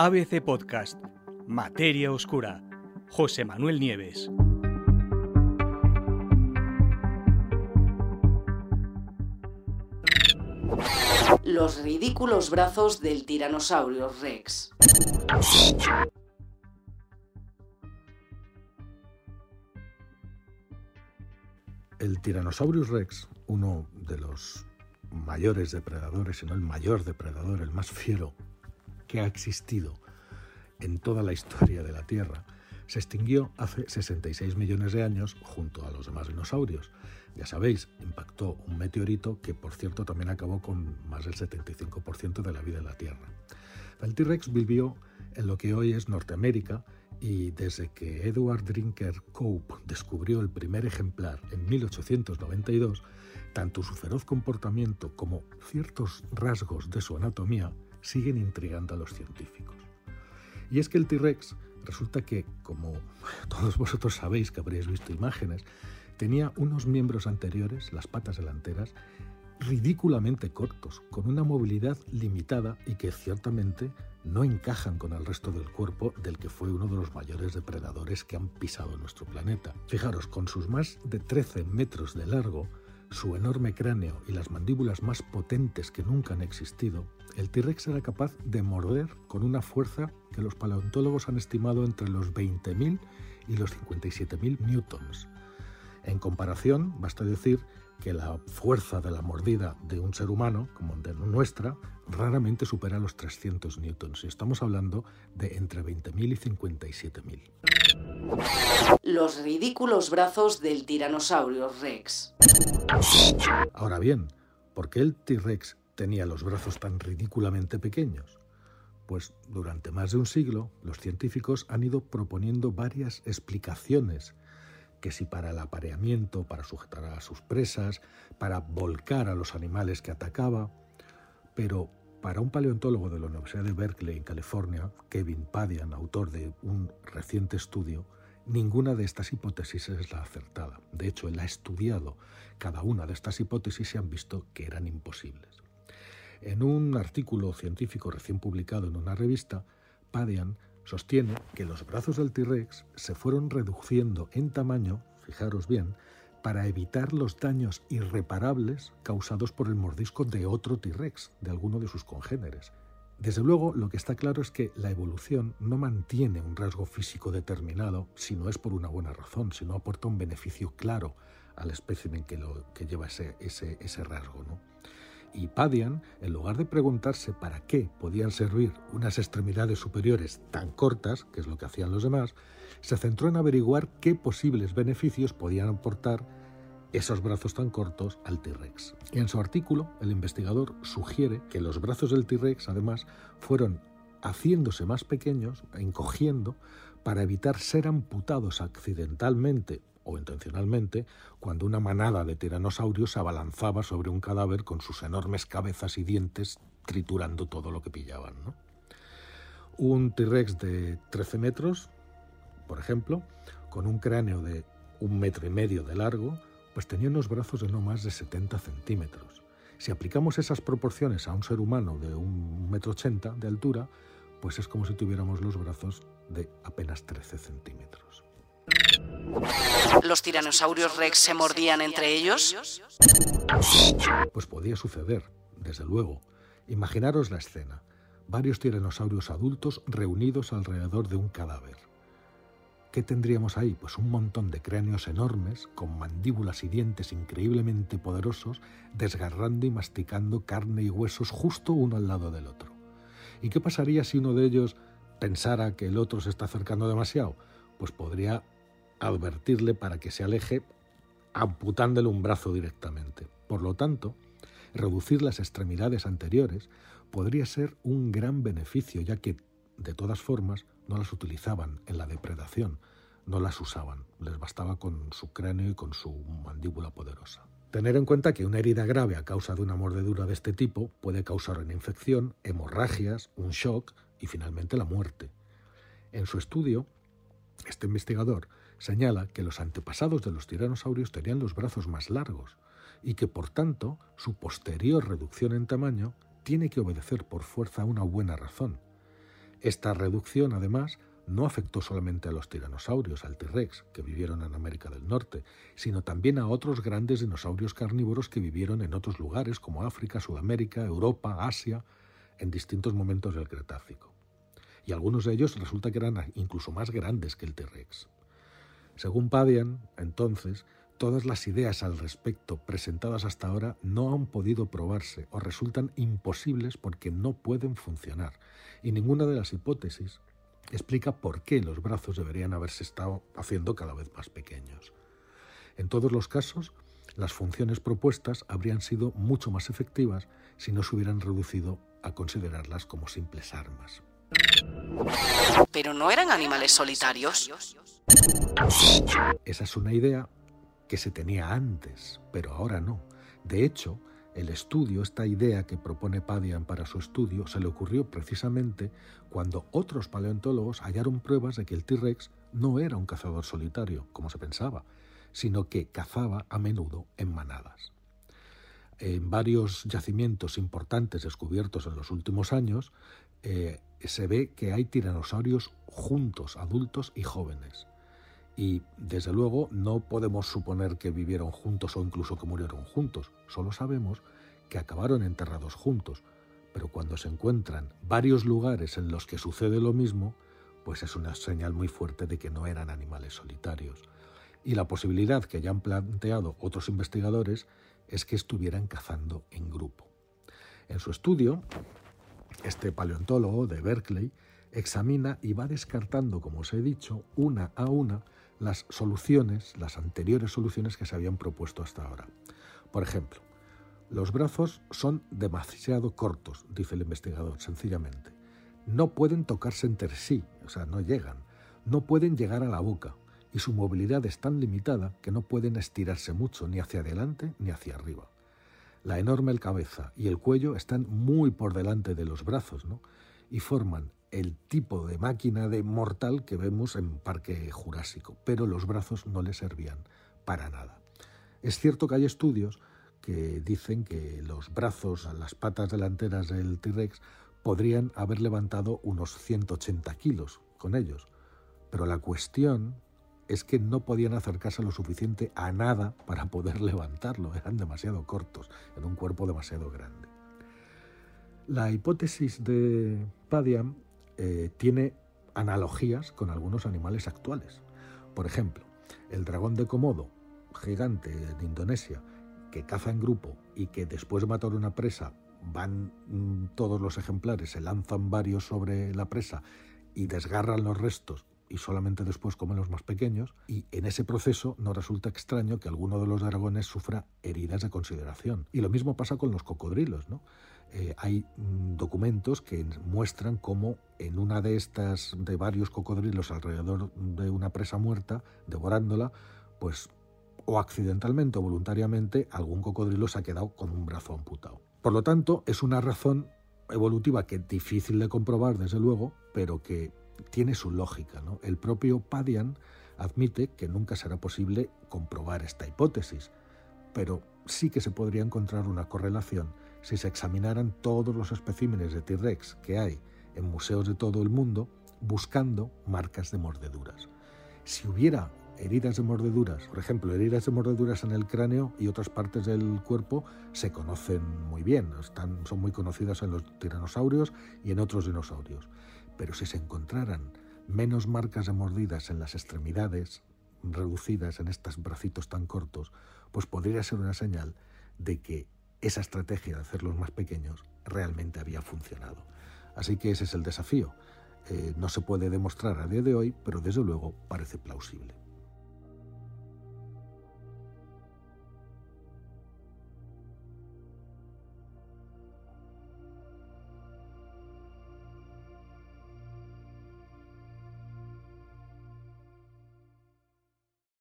ABC Podcast, Materia Oscura, José Manuel Nieves. Los ridículos brazos del tiranosaurio Rex. El Tyrannosaurus rex, uno de los mayores depredadores, si no el mayor depredador, el más fiero que ha existido en toda la historia de la Tierra, se extinguió hace 66 millones de años junto a los demás dinosaurios. Ya sabéis, impactó un meteorito que, por cierto, también acabó con más del 75% de la vida en la Tierra. El T-Rex vivió en lo que hoy es Norteamérica y desde que Edward Drinker Cope descubrió el primer ejemplar en 1892, tanto su feroz comportamiento como ciertos rasgos de su anatomía siguen intrigando a los científicos. Y es que el T-Rex resulta que, como todos vosotros sabéis que habréis visto imágenes, tenía unos miembros anteriores, las patas delanteras, ridículamente cortos, con una movilidad limitada y que ciertamente no encajan con el resto del cuerpo del que fue uno de los mayores depredadores que han pisado nuestro planeta. Fijaros, con sus más de 13 metros de largo, su enorme cráneo y las mandíbulas más potentes que nunca han existido, el T-Rex era capaz de morder con una fuerza que los paleontólogos han estimado entre los 20.000 y los 57.000 newtons. En comparación, basta decir que la fuerza de la mordida de un ser humano, como de nuestra, raramente supera los 300 newtons. Y estamos hablando de entre 20.000 y 57.000. Los ridículos brazos del tiranosaurio Rex. Ahora bien, ¿por qué el T-Rex tenía los brazos tan ridículamente pequeños? Pues durante más de un siglo los científicos han ido proponiendo varias explicaciones que si para el apareamiento, para sujetar a sus presas, para volcar a los animales que atacaba, pero para un paleontólogo de la Universidad de Berkeley en California, Kevin Padian, autor de un reciente estudio, ninguna de estas hipótesis es la acertada. De hecho, él ha estudiado cada una de estas hipótesis y han visto que eran imposibles. En un artículo científico recién publicado en una revista, Padian sostiene que los brazos del T-Rex se fueron reduciendo en tamaño, fijaros bien, para evitar los daños irreparables causados por el mordisco de otro T-Rex, de alguno de sus congéneres. Desde luego, lo que está claro es que la evolución no mantiene un rasgo físico determinado si no es por una buena razón, si no aporta un beneficio claro al espécimen que, lo, que lleva ese, ese, ese rasgo. ¿no? Y Padian, en lugar de preguntarse para qué podían servir unas extremidades superiores tan cortas, que es lo que hacían los demás, se centró en averiguar qué posibles beneficios podían aportar esos brazos tan cortos al T-Rex. En su artículo, el investigador sugiere que los brazos del T-Rex, además, fueron haciéndose más pequeños, encogiendo, para evitar ser amputados accidentalmente o intencionalmente cuando una manada de tiranosaurios abalanzaba sobre un cadáver con sus enormes cabezas y dientes triturando todo lo que pillaban. Un T-Rex de 13 metros, por ejemplo, con un cráneo de un metro y medio de largo, pues tenía unos brazos de no más de 70 centímetros. Si aplicamos esas proporciones a un ser humano de un metro ochenta de altura, pues es como si tuviéramos los brazos de apenas 13 centímetros. ¿Los tiranosaurios rex se mordían entre ellos? Pues podía suceder, desde luego. Imaginaros la escena. Varios tiranosaurios adultos reunidos alrededor de un cadáver. ¿Qué tendríamos ahí? Pues un montón de cráneos enormes, con mandíbulas y dientes increíblemente poderosos, desgarrando y masticando carne y huesos justo uno al lado del otro. ¿Y qué pasaría si uno de ellos pensara que el otro se está acercando demasiado? Pues podría advertirle para que se aleje amputándole un brazo directamente. Por lo tanto, reducir las extremidades anteriores podría ser un gran beneficio, ya que, de todas formas, no las utilizaban en la depredación, no las usaban, les bastaba con su cráneo y con su mandíbula poderosa. Tener en cuenta que una herida grave a causa de una mordedura de este tipo puede causar una infección, hemorragias, un shock y finalmente la muerte. En su estudio, este investigador señala que los antepasados de los tiranosaurios tenían los brazos más largos y que por tanto su posterior reducción en tamaño tiene que obedecer por fuerza a una buena razón. Esta reducción, además, no afectó solamente a los tiranosaurios, al T-Rex, que vivieron en América del Norte, sino también a otros grandes dinosaurios carnívoros que vivieron en otros lugares como África, Sudamérica, Europa, Asia, en distintos momentos del Cretácico. Y algunos de ellos resulta que eran incluso más grandes que el T-Rex. Según Padian, entonces, todas las ideas al respecto presentadas hasta ahora no han podido probarse o resultan imposibles porque no pueden funcionar, y ninguna de las hipótesis explica por qué los brazos deberían haberse estado haciendo cada vez más pequeños. En todos los casos, las funciones propuestas habrían sido mucho más efectivas si no se hubieran reducido a considerarlas como simples armas. ¿Pero no eran animales solitarios? Esa es una idea que se tenía antes, pero ahora no. De hecho, el estudio, esta idea que propone Padian para su estudio, se le ocurrió precisamente cuando otros paleontólogos hallaron pruebas de que el T-Rex no era un cazador solitario, como se pensaba, sino que cazaba a menudo en manadas. En varios yacimientos importantes descubiertos en los últimos años, eh, se ve que hay tiranosaurios juntos, adultos y jóvenes. Y desde luego no podemos suponer que vivieron juntos o incluso que murieron juntos, solo sabemos que acabaron enterrados juntos. Pero cuando se encuentran varios lugares en los que sucede lo mismo, pues es una señal muy fuerte de que no eran animales solitarios. Y la posibilidad que ya han planteado otros investigadores es que estuvieran cazando en grupo. En su estudio, este paleontólogo de Berkeley examina y va descartando, como os he dicho, una a una las soluciones, las anteriores soluciones que se habían propuesto hasta ahora. Por ejemplo, los brazos son demasiado cortos, dice el investigador, sencillamente. No pueden tocarse entre sí, o sea, no llegan. No pueden llegar a la boca y su movilidad es tan limitada que no pueden estirarse mucho ni hacia adelante ni hacia arriba. La enorme cabeza y el cuello están muy por delante de los brazos ¿no? y forman el tipo de máquina de mortal que vemos en Parque Jurásico, pero los brazos no le servían para nada. Es cierto que hay estudios que dicen que los brazos, las patas delanteras del T-Rex podrían haber levantado unos 180 kilos con ellos, pero la cuestión es que no podían acercarse lo suficiente a nada para poder levantarlo, eran demasiado cortos, en un cuerpo demasiado grande. La hipótesis de Padian eh, tiene analogías con algunos animales actuales. Por ejemplo, el dragón de Komodo, gigante en Indonesia, que caza en grupo y que después de matar una presa van mm, todos los ejemplares, se lanzan varios sobre la presa y desgarran los restos y solamente después comen los más pequeños, y en ese proceso no resulta extraño que alguno de los dragones sufra heridas de consideración. Y lo mismo pasa con los cocodrilos, ¿no? Eh, hay mm, documentos que muestran cómo en una de estas, de varios cocodrilos alrededor de una presa muerta, devorándola, pues o accidentalmente o voluntariamente algún cocodrilo se ha quedado con un brazo amputado. Por lo tanto, es una razón evolutiva que es difícil de comprobar, desde luego, pero que tiene su lógica. ¿no? El propio Padian admite que nunca será posible comprobar esta hipótesis, pero sí que se podría encontrar una correlación si se examinaran todos los especímenes de T-Rex que hay en museos de todo el mundo buscando marcas de mordeduras. Si hubiera heridas de mordeduras, por ejemplo, heridas de mordeduras en el cráneo y otras partes del cuerpo se conocen muy bien, están, son muy conocidas en los tiranosaurios y en otros dinosaurios. Pero si se encontraran menos marcas de mordidas en las extremidades, reducidas en estos bracitos tan cortos, pues podría ser una señal de que esa estrategia de hacerlos más pequeños realmente había funcionado. Así que ese es el desafío. Eh, no se puede demostrar a día de hoy, pero desde luego parece plausible.